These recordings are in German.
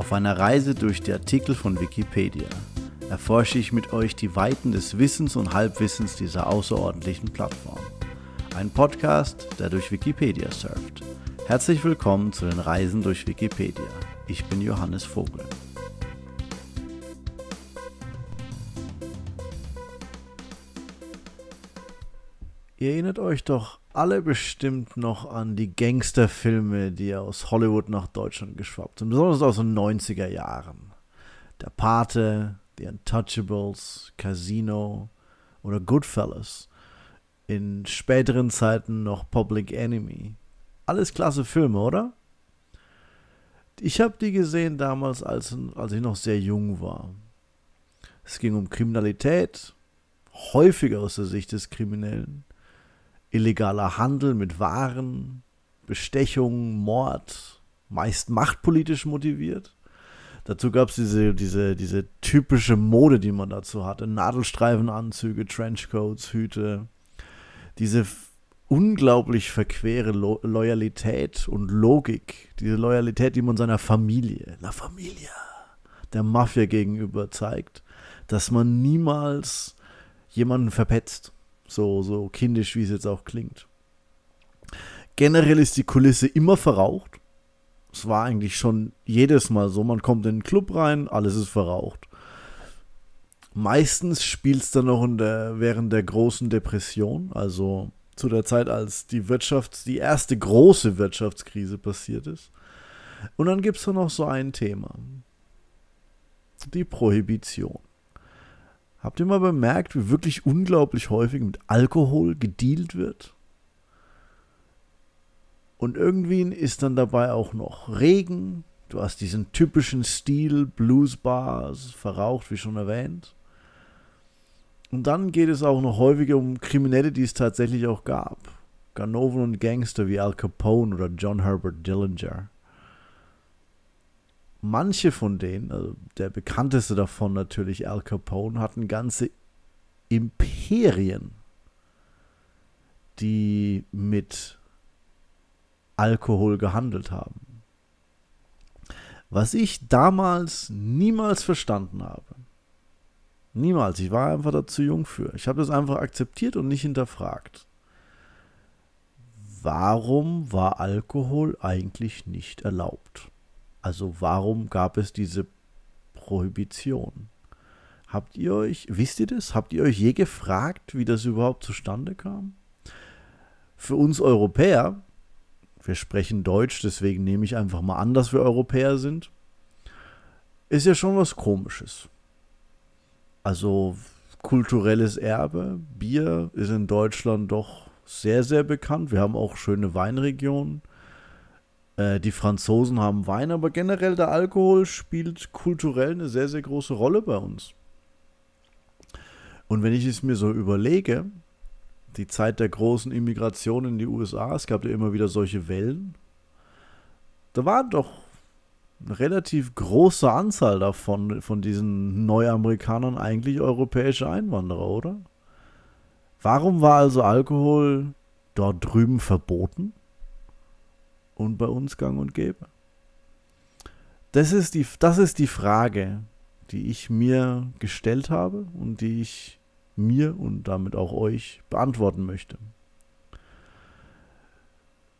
Auf einer Reise durch die Artikel von Wikipedia erforsche ich mit euch die Weiten des Wissens und Halbwissens dieser außerordentlichen Plattform. Ein Podcast, der durch Wikipedia surft. Herzlich willkommen zu den Reisen durch Wikipedia. Ich bin Johannes Vogel. Ihr erinnert euch doch alle bestimmt noch an die Gangsterfilme, die aus Hollywood nach Deutschland geschwappt sind, besonders aus den 90er Jahren. Der Pate, The Untouchables, Casino oder Goodfellas. In späteren Zeiten noch Public Enemy. Alles klasse Filme, oder? Ich habe die gesehen damals, als, als ich noch sehr jung war. Es ging um Kriminalität, häufig aus der Sicht des Kriminellen illegaler Handel mit Waren, Bestechung, Mord, meist machtpolitisch motiviert. Dazu gab es diese, diese, diese typische Mode, die man dazu hatte. Nadelstreifenanzüge, Trenchcoats, Hüte. Diese unglaublich verquere Lo Loyalität und Logik. Diese Loyalität, die man seiner Familie, La Familia, der Mafia gegenüber zeigt. Dass man niemals jemanden verpetzt. So, so kindisch, wie es jetzt auch klingt. Generell ist die Kulisse immer verraucht. Es war eigentlich schon jedes Mal so. Man kommt in den Club rein, alles ist verraucht. Meistens spielt es dann noch der, während der großen Depression, also zu der Zeit, als die Wirtschafts-, die erste große Wirtschaftskrise passiert ist. Und dann gibt es noch so ein Thema. Die Prohibition. Habt ihr mal bemerkt, wie wirklich unglaublich häufig mit Alkohol gedealt wird? Und irgendwie ist dann dabei auch noch Regen. Du hast diesen typischen Stil, Bluesbars, verraucht, wie schon erwähnt. Und dann geht es auch noch häufiger um Kriminelle, die es tatsächlich auch gab. Ganoven und Gangster wie Al Capone oder John Herbert Dillinger manche von denen, also der bekannteste davon natürlich Al Capone, hatten ganze Imperien, die mit Alkohol gehandelt haben. Was ich damals niemals verstanden habe. Niemals. Ich war einfach da zu jung für. Ich habe das einfach akzeptiert und nicht hinterfragt. Warum war Alkohol eigentlich nicht erlaubt? Also warum gab es diese Prohibition? Habt ihr euch, wisst ihr das? Habt ihr euch je gefragt, wie das überhaupt zustande kam? Für uns Europäer, wir sprechen Deutsch, deswegen nehme ich einfach mal an, dass wir Europäer sind, ist ja schon was Komisches. Also kulturelles Erbe, Bier ist in Deutschland doch sehr, sehr bekannt. Wir haben auch schöne Weinregionen. Äh, die Franzosen haben Wein, aber generell der Alkohol spielt kulturell eine sehr, sehr große Rolle bei uns. Und wenn ich es mir so überlege, die Zeit der großen Immigration in die USA, es gab ja immer wieder solche Wellen, da waren doch eine relativ große Anzahl davon, von diesen Neuamerikanern eigentlich europäische Einwanderer, oder? Warum war also Alkohol dort drüben verboten? Und bei uns gang und gäbe? Das ist die, das ist die Frage, die ich mir gestellt habe und die ich mir und damit auch euch beantworten möchte.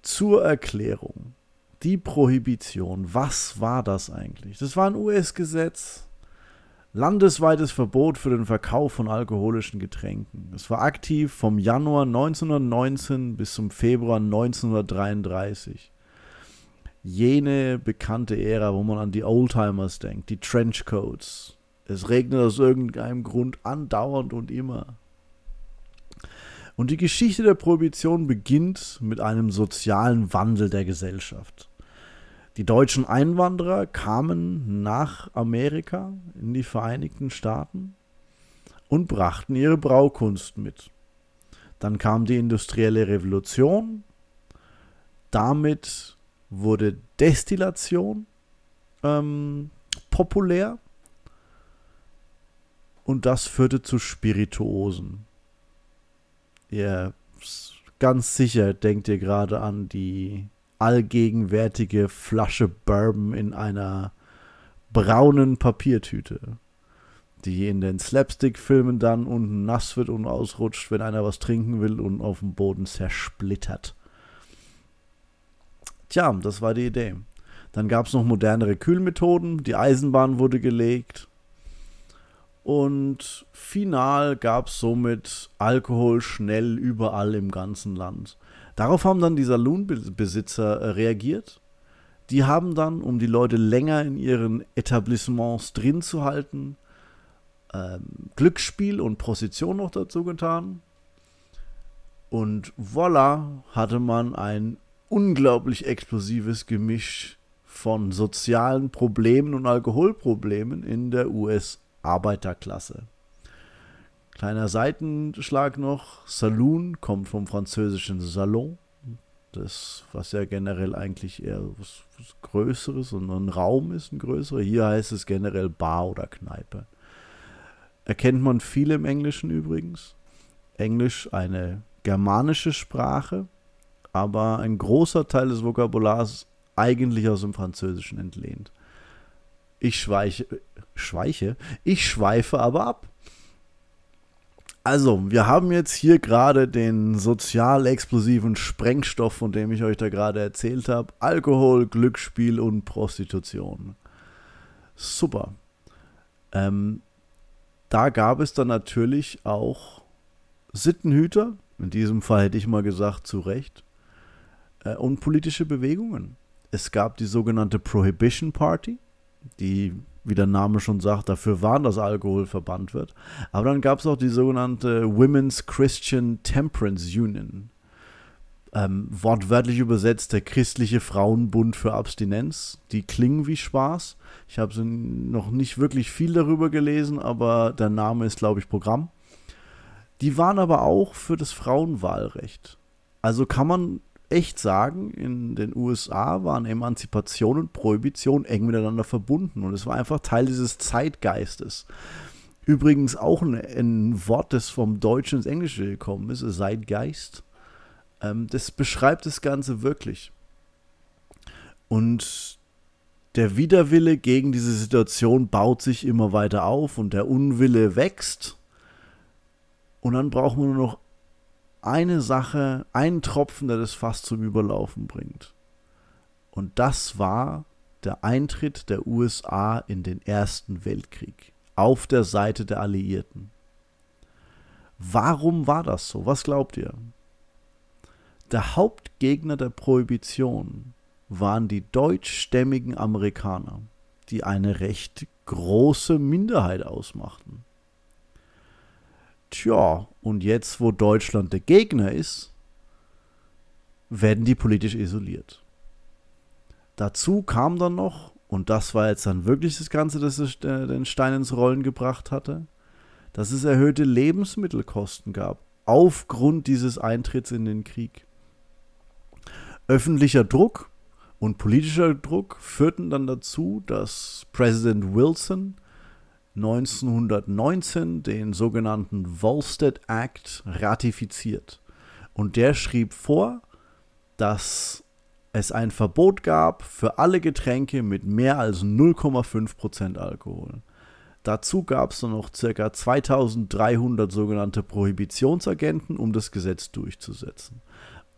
Zur Erklärung. Die Prohibition, was war das eigentlich? Das war ein US-Gesetz, landesweites Verbot für den Verkauf von alkoholischen Getränken. Es war aktiv vom Januar 1919 bis zum Februar 1933 jene bekannte Ära, wo man an die Oldtimers denkt, die Trenchcoats. Es regnet aus irgendeinem Grund andauernd und immer. Und die Geschichte der Prohibition beginnt mit einem sozialen Wandel der Gesellschaft. Die deutschen Einwanderer kamen nach Amerika in die Vereinigten Staaten und brachten ihre Braukunst mit. Dann kam die industrielle Revolution. Damit wurde Destillation ähm, populär und das führte zu Spirituosen. Ihr ganz sicher denkt ihr gerade an die allgegenwärtige Flasche Bourbon in einer braunen Papiertüte, die in den Slapstick-Filmen dann unten nass wird und ausrutscht, wenn einer was trinken will und auf dem Boden zersplittert. Tja, das war die Idee. Dann gab es noch modernere Kühlmethoden, die Eisenbahn wurde gelegt. Und final gab es somit Alkohol schnell überall im ganzen Land. Darauf haben dann die Saloonbesitzer äh, reagiert. Die haben dann, um die Leute länger in ihren Etablissements drin zu halten, ähm, Glücksspiel und Prostitution noch dazu getan. Und voilà, hatte man ein unglaublich explosives Gemisch von sozialen Problemen und Alkoholproblemen in der US-Arbeiterklasse. Kleiner Seitenschlag noch, Saloon kommt vom französischen Salon, das, was ja generell eigentlich eher was, was Größeres und ein Raum ist, ein größerer. Hier heißt es generell Bar oder Kneipe. Erkennt man viel im Englischen übrigens. Englisch eine germanische Sprache, aber ein großer Teil des Vokabulars eigentlich aus dem Französischen entlehnt. Ich schweiche, schweiche, ich schweife aber ab. Also, wir haben jetzt hier gerade den sozial explosiven Sprengstoff, von dem ich euch da gerade erzählt habe. Alkohol, Glücksspiel und Prostitution. Super. Ähm, da gab es dann natürlich auch Sittenhüter, in diesem Fall hätte ich mal gesagt, zu Recht, äh, und politische Bewegungen. Es gab die sogenannte Prohibition Party, die, wie der Name schon sagt, dafür waren, dass Alkohol verbannt wird. Aber dann gab es auch die sogenannte Women's Christian Temperance Union. Ähm, wortwörtlich übersetzt der christliche Frauenbund für Abstinenz. Die klingen wie Spaß. Ich habe noch nicht wirklich viel darüber gelesen, aber der Name ist, glaube ich, Programm. Die waren aber auch für das Frauenwahlrecht. Also kann man echt sagen, in den USA waren Emanzipation und Prohibition eng miteinander verbunden und es war einfach Teil dieses Zeitgeistes. Übrigens auch ein, ein Wort, das vom Deutschen ins Englische gekommen ist, Zeitgeist. Ähm, das beschreibt das Ganze wirklich. Und der Widerwille gegen diese Situation baut sich immer weiter auf und der Unwille wächst. Und dann braucht man nur noch eine Sache, einen Tropfen, der das Fass zum Überlaufen bringt. Und das war der Eintritt der USA in den Ersten Weltkrieg auf der Seite der Alliierten. Warum war das so? Was glaubt ihr? Der Hauptgegner der Prohibition waren die deutschstämmigen Amerikaner, die eine recht große Minderheit ausmachten. Tja, und jetzt, wo Deutschland der Gegner ist, werden die politisch isoliert. Dazu kam dann noch, und das war jetzt dann wirklich das Ganze, das den Stein ins Rollen gebracht hatte, dass es erhöhte Lebensmittelkosten gab, aufgrund dieses Eintritts in den Krieg. Öffentlicher Druck und politischer Druck führten dann dazu, dass Präsident Wilson 1919 den sogenannten Volstead Act ratifiziert. Und der schrieb vor, dass es ein Verbot gab für alle Getränke mit mehr als 0,5% Alkohol. Dazu gab es dann noch ca. 2300 sogenannte Prohibitionsagenten, um das Gesetz durchzusetzen.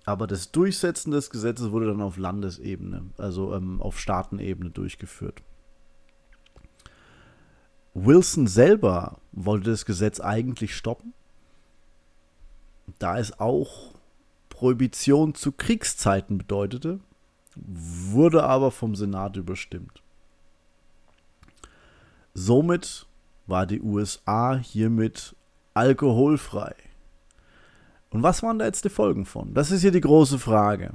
Aber das Durchsetzen des Gesetzes wurde dann auf Landesebene, also ähm, auf Staatenebene durchgeführt. Wilson selber wollte das Gesetz eigentlich stoppen, da es auch Prohibition zu Kriegszeiten bedeutete, wurde aber vom Senat überstimmt. Somit war die USA hiermit alkoholfrei. Und was waren da jetzt die Folgen von? Das ist hier die große Frage.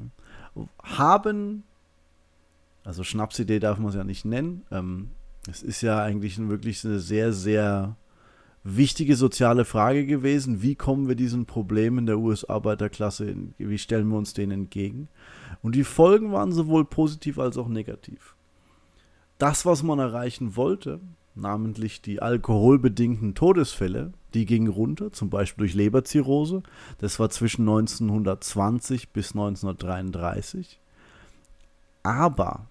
Haben, also Schnapsidee darf man es ja nicht nennen, ähm, es ist ja eigentlich wirklich eine sehr, sehr wichtige soziale Frage gewesen. Wie kommen wir diesen Problemen der US-Arbeiterklasse, wie stellen wir uns denen entgegen? Und die Folgen waren sowohl positiv als auch negativ. Das, was man erreichen wollte, namentlich die alkoholbedingten Todesfälle, die gingen runter, zum Beispiel durch Leberzirrhose. Das war zwischen 1920 bis 1933. Aber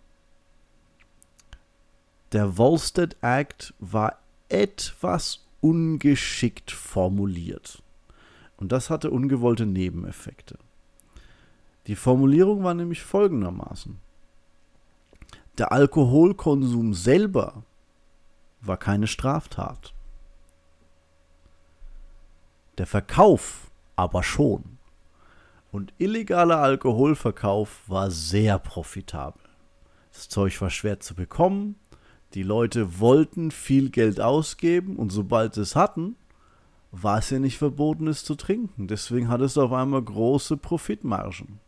der Volstead Act war etwas ungeschickt formuliert. Und das hatte ungewollte Nebeneffekte. Die Formulierung war nämlich folgendermaßen. Der Alkoholkonsum selber war keine Straftat. Der Verkauf aber schon. Und illegaler Alkoholverkauf war sehr profitabel. Das Zeug war schwer zu bekommen, die Leute wollten viel Geld ausgeben und sobald sie es hatten, war es ja nicht verboten, es zu trinken. Deswegen hat es auf einmal große Profitmargen.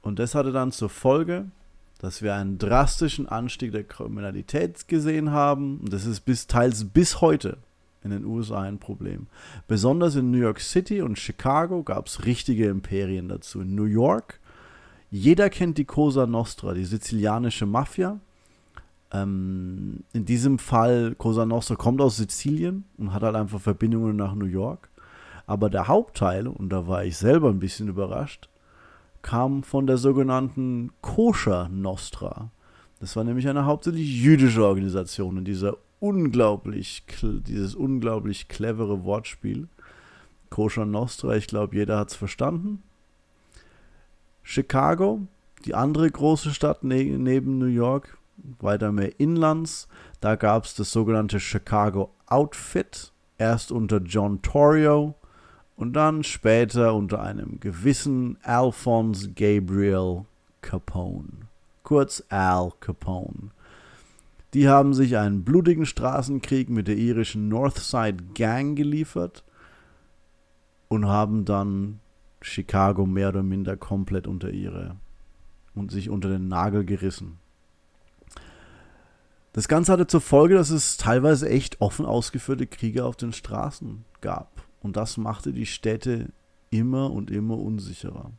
Und das hatte dann zur Folge, dass wir einen drastischen Anstieg der Kriminalität gesehen haben. Und das ist bis teils bis heute in den USA ein Problem. Besonders in New York City und Chicago gab es richtige Imperien dazu. In New York, jeder kennt die Cosa Nostra, die sizilianische Mafia. Ähm, in diesem Fall, Cosa Nostra kommt aus Sizilien und hat halt einfach Verbindungen nach New York. Aber der Hauptteil, und da war ich selber ein bisschen überrascht, kam von der sogenannten Koscher Nostra. Das war nämlich eine hauptsächlich jüdische Organisation in dieser unglaublich, dieses unglaublich clevere Wortspiel. Koscher Nostra, ich glaube, jeder hat es verstanden. Chicago, die andere große Stadt ne neben New York, weiter mehr Inlands. Da gab es das sogenannte Chicago Outfit, erst unter John Torrio und dann später unter einem gewissen Alphonse Gabriel Capone, kurz Al Capone. Die haben sich einen blutigen Straßenkrieg mit der irischen Northside Gang geliefert und haben dann Chicago mehr oder minder komplett unter ihre und sich unter den Nagel gerissen. Das Ganze hatte zur Folge, dass es teilweise echt offen ausgeführte Kriege auf den Straßen gab. Und das machte die Städte immer und immer unsicherer.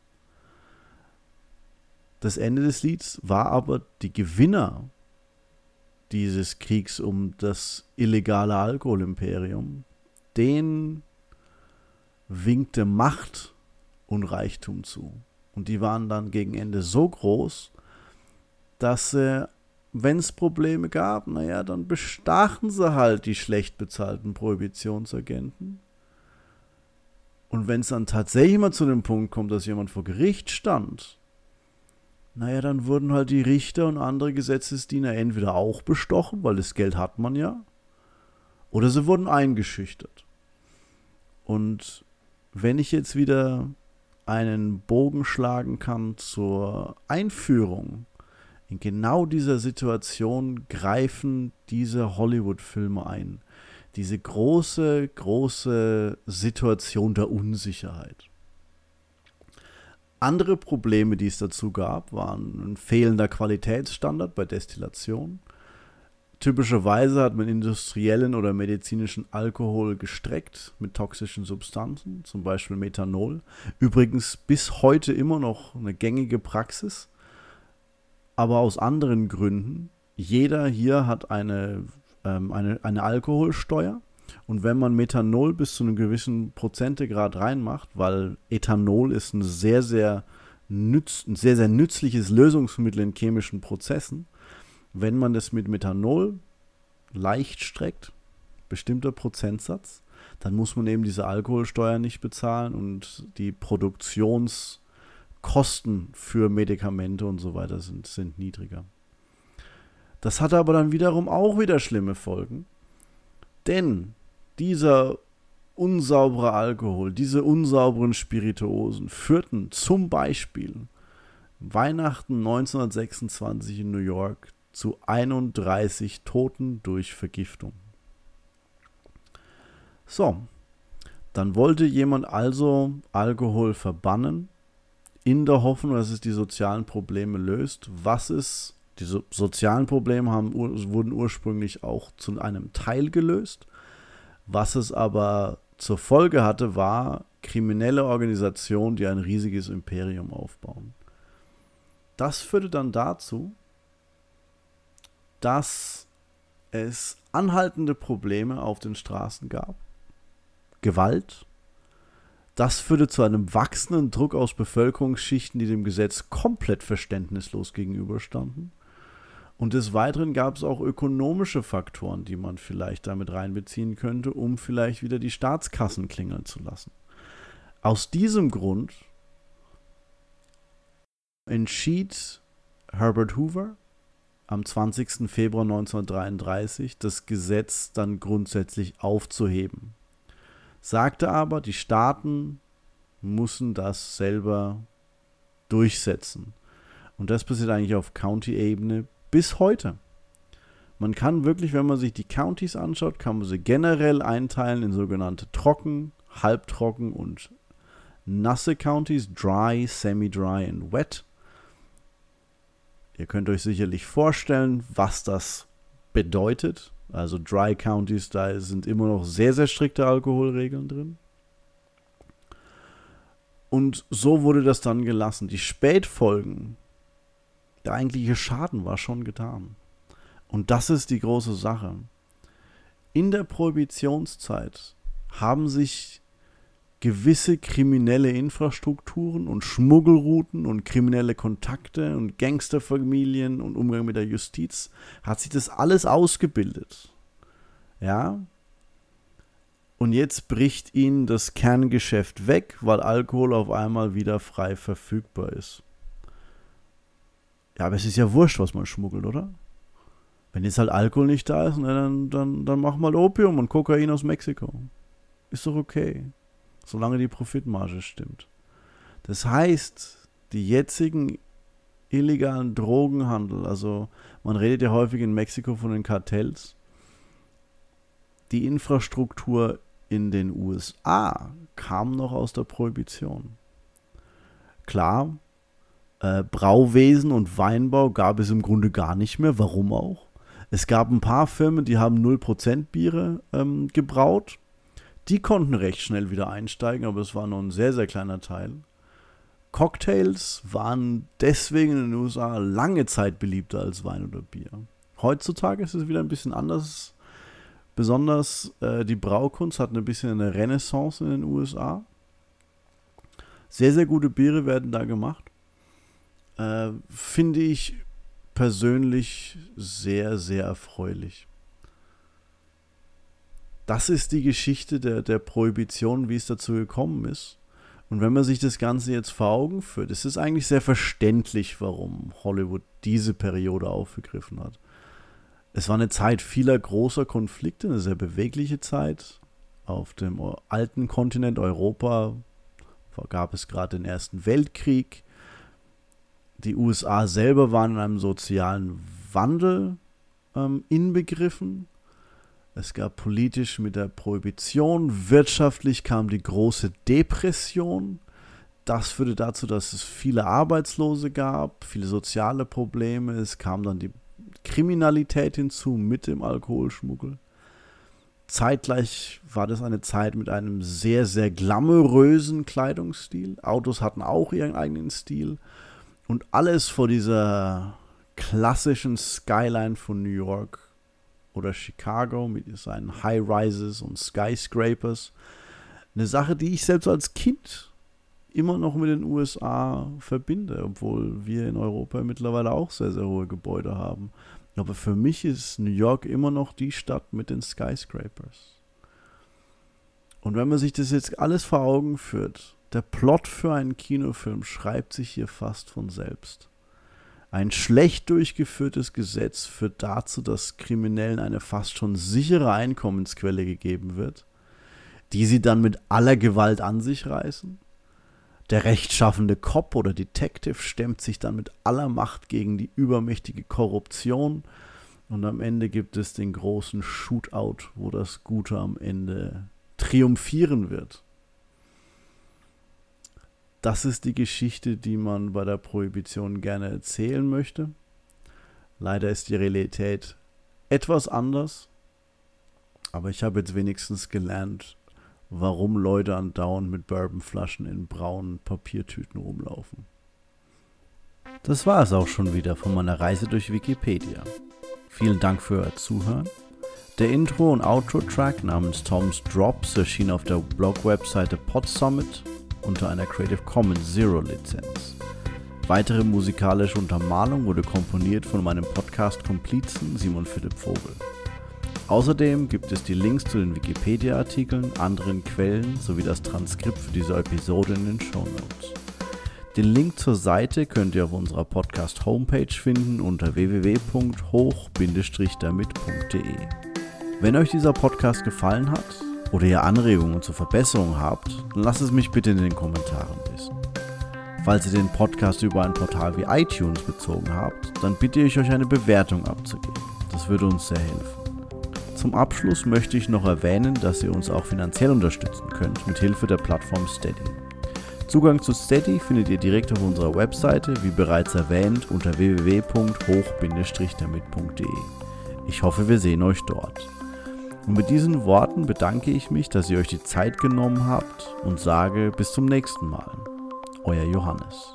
Das Ende des Lieds war aber die Gewinner dieses Kriegs um das illegale Alkoholimperium. Den winkte Macht und Reichtum zu. Und die waren dann gegen Ende so groß, dass sie wenn es Probleme gab, naja, dann bestachen sie halt die schlecht bezahlten Prohibitionsagenten. Und wenn es dann tatsächlich mal zu dem Punkt kommt, dass jemand vor Gericht stand, naja, dann wurden halt die Richter und andere Gesetzesdiener entweder auch bestochen, weil das Geld hat man ja, oder sie wurden eingeschüchtert. Und wenn ich jetzt wieder einen Bogen schlagen kann zur Einführung in genau dieser Situation greifen diese Hollywood-Filme ein. Diese große, große Situation der Unsicherheit. Andere Probleme, die es dazu gab, waren ein fehlender Qualitätsstandard bei Destillation. Typischerweise hat man industriellen oder medizinischen Alkohol gestreckt mit toxischen Substanzen, zum Beispiel Methanol. Übrigens bis heute immer noch eine gängige Praxis aber aus anderen Gründen. Jeder hier hat eine, ähm, eine, eine Alkoholsteuer. Und wenn man Methanol bis zu einem gewissen Prozentegrad reinmacht, weil Ethanol ist ein sehr, sehr, nütz, ein sehr, sehr nützliches Lösungsmittel in chemischen Prozessen, wenn man das mit Methanol leicht streckt, bestimmter Prozentsatz, dann muss man eben diese Alkoholsteuer nicht bezahlen und die Produktions- Kosten für Medikamente und so weiter sind, sind niedriger. Das hatte aber dann wiederum auch wieder schlimme Folgen, denn dieser unsaubere Alkohol, diese unsauberen Spirituosen führten zum Beispiel Weihnachten 1926 in New York zu 31 Toten durch Vergiftung. So, dann wollte jemand also Alkohol verbannen in der Hoffnung, dass es die sozialen Probleme löst. Was ist, die so sozialen Probleme haben, wurden ursprünglich auch zu einem Teil gelöst. Was es aber zur Folge hatte, war kriminelle Organisationen, die ein riesiges Imperium aufbauen. Das führte dann dazu, dass es anhaltende Probleme auf den Straßen gab. Gewalt, das führte zu einem wachsenden Druck aus Bevölkerungsschichten, die dem Gesetz komplett verständnislos gegenüberstanden. Und des Weiteren gab es auch ökonomische Faktoren, die man vielleicht damit reinbeziehen könnte, um vielleicht wieder die Staatskassen klingeln zu lassen. Aus diesem Grund entschied Herbert Hoover am 20. Februar 1933 das Gesetz dann grundsätzlich aufzuheben. Sagte aber, die Staaten müssen das selber durchsetzen. Und das passiert eigentlich auf County-Ebene bis heute. Man kann wirklich, wenn man sich die Counties anschaut, kann man sie generell einteilen in sogenannte trocken, halbtrocken und nasse Counties, dry, semi-dry und wet. Ihr könnt euch sicherlich vorstellen, was das bedeutet. Also Dry Counties, da sind immer noch sehr, sehr strikte Alkoholregeln drin. Und so wurde das dann gelassen. Die Spätfolgen, der eigentliche Schaden war schon getan. Und das ist die große Sache. In der Prohibitionszeit haben sich gewisse kriminelle Infrastrukturen und Schmuggelrouten und kriminelle Kontakte und Gangsterfamilien und Umgang mit der Justiz, hat sich das alles ausgebildet. Ja? Und jetzt bricht ihnen das Kerngeschäft weg, weil Alkohol auf einmal wieder frei verfügbar ist. Ja, aber es ist ja wurscht, was man schmuggelt, oder? Wenn jetzt halt Alkohol nicht da ist, dann, dann, dann mach mal Opium und Kokain aus Mexiko. Ist doch okay solange die Profitmarge stimmt. Das heißt, die jetzigen illegalen Drogenhandel, also man redet ja häufig in Mexiko von den Kartells, die Infrastruktur in den USA kam noch aus der Prohibition. Klar, äh, Brauwesen und Weinbau gab es im Grunde gar nicht mehr. Warum auch? Es gab ein paar Firmen, die haben 0% Biere ähm, gebraut. Die konnten recht schnell wieder einsteigen, aber es war nur ein sehr, sehr kleiner Teil. Cocktails waren deswegen in den USA lange Zeit beliebter als Wein oder Bier. Heutzutage ist es wieder ein bisschen anders. Besonders äh, die Braukunst hat ein bisschen eine Renaissance in den USA. Sehr, sehr gute Biere werden da gemacht. Äh, Finde ich persönlich sehr, sehr erfreulich das ist die Geschichte der, der Prohibition, wie es dazu gekommen ist. Und wenn man sich das Ganze jetzt vor Augen führt, ist es eigentlich sehr verständlich, warum Hollywood diese Periode aufgegriffen hat. Es war eine Zeit vieler großer Konflikte, eine sehr bewegliche Zeit. Auf dem alten Kontinent Europa gab es gerade den Ersten Weltkrieg. Die USA selber waren in einem sozialen Wandel ähm, inbegriffen. Es gab politisch mit der Prohibition, wirtschaftlich kam die große Depression. Das führte dazu, dass es viele Arbeitslose gab, viele soziale Probleme. Es kam dann die Kriminalität hinzu mit dem Alkoholschmuggel. Zeitgleich war das eine Zeit mit einem sehr, sehr glamourösen Kleidungsstil. Autos hatten auch ihren eigenen Stil. Und alles vor dieser klassischen Skyline von New York oder Chicago mit seinen High-Rises und Skyscrapers. Eine Sache, die ich selbst als Kind immer noch mit den USA verbinde, obwohl wir in Europa mittlerweile auch sehr, sehr hohe Gebäude haben. Aber für mich ist New York immer noch die Stadt mit den Skyscrapers. Und wenn man sich das jetzt alles vor Augen führt, der Plot für einen Kinofilm schreibt sich hier fast von selbst. Ein schlecht durchgeführtes Gesetz führt dazu, dass Kriminellen eine fast schon sichere Einkommensquelle gegeben wird, die sie dann mit aller Gewalt an sich reißen. Der rechtschaffende Cop oder Detective stemmt sich dann mit aller Macht gegen die übermächtige Korruption und am Ende gibt es den großen Shootout, wo das Gute am Ende triumphieren wird das ist die Geschichte, die man bei der Prohibition gerne erzählen möchte. Leider ist die Realität etwas anders, aber ich habe jetzt wenigstens gelernt, warum Leute andauernd mit Bourbonflaschen in braunen Papiertüten rumlaufen. Das war es auch schon wieder von meiner Reise durch Wikipedia. Vielen Dank für euer Zuhören. Der Intro- und Outro-Track namens Tom's Drops erschien auf der Blog-Webseite Podsummit unter einer Creative Commons Zero Lizenz. Weitere musikalische Untermalung wurde komponiert von meinem Podcast-Komplizen Simon Philipp Vogel. Außerdem gibt es die Links zu den Wikipedia-Artikeln, anderen Quellen sowie das Transkript für diese Episode in den Show Notes. Den Link zur Seite könnt ihr auf unserer Podcast-Homepage finden unter www.hoch-damit.de. Wenn euch dieser Podcast gefallen hat oder ihr Anregungen zur Verbesserung habt, dann lasst es mich bitte in den Kommentaren wissen. Falls ihr den Podcast über ein Portal wie iTunes bezogen habt, dann bitte ich euch eine Bewertung abzugeben. Das würde uns sehr helfen. Zum Abschluss möchte ich noch erwähnen, dass ihr uns auch finanziell unterstützen könnt mit Hilfe der Plattform Steady. Zugang zu Steady findet ihr direkt auf unserer Webseite, wie bereits erwähnt, unter www.hoch-damit.de. Ich hoffe, wir sehen euch dort. Und mit diesen Worten bedanke ich mich, dass ihr euch die Zeit genommen habt und sage bis zum nächsten Mal. Euer Johannes.